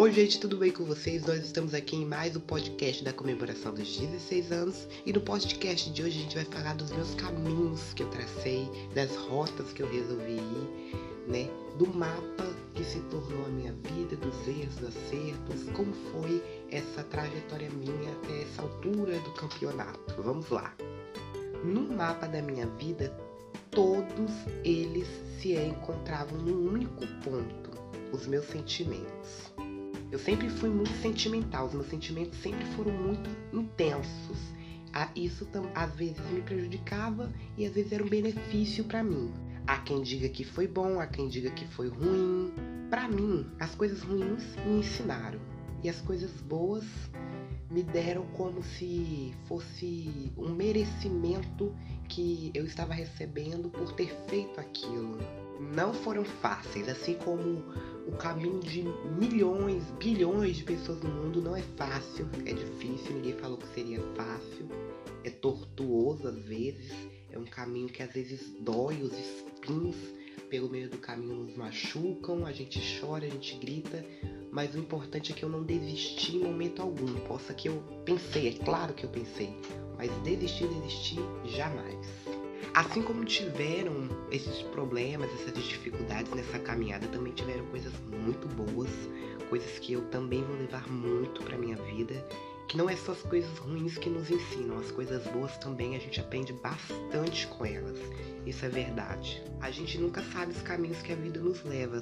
Oi, gente, tudo bem com vocês? Nós estamos aqui em mais um podcast da comemoração dos 16 anos. E no podcast de hoje a gente vai falar dos meus caminhos que eu tracei, das rotas que eu resolvi ir, né? Do mapa que se tornou a minha vida, dos erros, dos acertos, como foi essa trajetória minha até essa altura do campeonato. Vamos lá. No mapa da minha vida, todos eles se encontravam num único ponto: os meus sentimentos. Eu sempre fui muito sentimental, os meus sentimentos sempre foram muito intensos. Isso às vezes me prejudicava e às vezes era um benefício para mim. Há quem diga que foi bom, há quem diga que foi ruim. Para mim, as coisas ruins me ensinaram e as coisas boas me deram como se fosse um merecimento que eu estava recebendo por ter feito aquilo. Não foram fáceis, assim como o caminho de milhões, bilhões de pessoas no mundo não é fácil, é difícil, ninguém falou que seria fácil, é tortuoso às vezes, é um caminho que às vezes dói, os espinhos pelo meio do caminho nos machucam, a gente chora, a gente grita, mas o importante é que eu não desisti em momento algum. Possa que eu pensei, é claro que eu pensei, mas desistir, desistir jamais. Assim como tiveram esses problemas, essas dificuldades nessa caminhada, também tiveram coisas muito boas, coisas que eu também vou levar muito para minha vida que não é só as coisas ruins que nos ensinam, as coisas boas também a gente aprende bastante com elas. Isso é verdade. A gente nunca sabe os caminhos que a vida nos leva.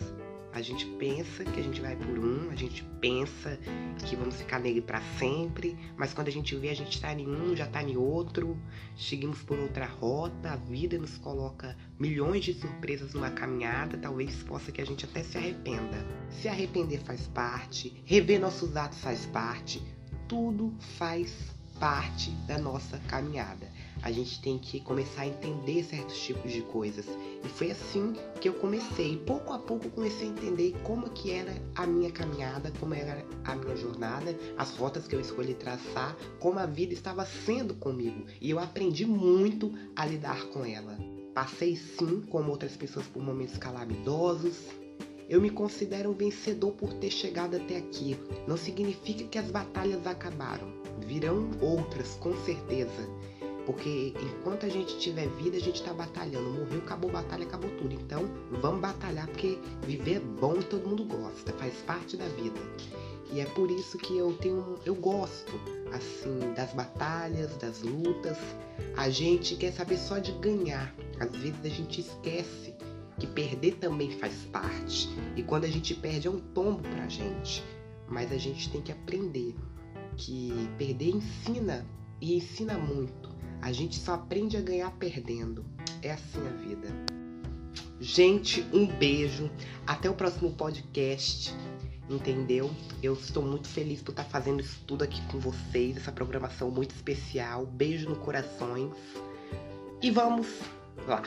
A gente pensa que a gente vai por um, a gente pensa que vamos ficar nele para sempre, mas quando a gente vê a gente tá em um, já tá em outro, seguimos por outra rota, a vida nos coloca milhões de surpresas numa caminhada, talvez possa que a gente até se arrependa. Se arrepender faz parte, rever nossos atos faz parte, tudo faz parte da nossa caminhada. A gente tem que começar a entender certos tipos de coisas. E foi assim que eu comecei. Pouco a pouco comecei a entender como que era a minha caminhada, como era a minha jornada, as rotas que eu escolhi traçar, como a vida estava sendo comigo. E eu aprendi muito a lidar com ela. Passei sim, como outras pessoas, por momentos calamitosos, eu me considero um vencedor por ter chegado até aqui. Não significa que as batalhas acabaram. Virão outras, com certeza. Porque enquanto a gente tiver vida, a gente tá batalhando. Morreu, acabou batalha, acabou tudo. Então, vamos batalhar porque viver é bom e todo mundo gosta, faz parte da vida. E é por isso que eu tenho, eu gosto assim das batalhas, das lutas. A gente quer saber só de ganhar. Às vezes a gente esquece que perder também faz parte. E quando a gente perde é um tombo pra gente. Mas a gente tem que aprender que perder ensina e ensina muito. A gente só aprende a ganhar perdendo. É assim a vida. Gente, um beijo. Até o próximo podcast. Entendeu? Eu estou muito feliz por estar fazendo isso tudo aqui com vocês, essa programação muito especial. Beijo no corações. E vamos lá.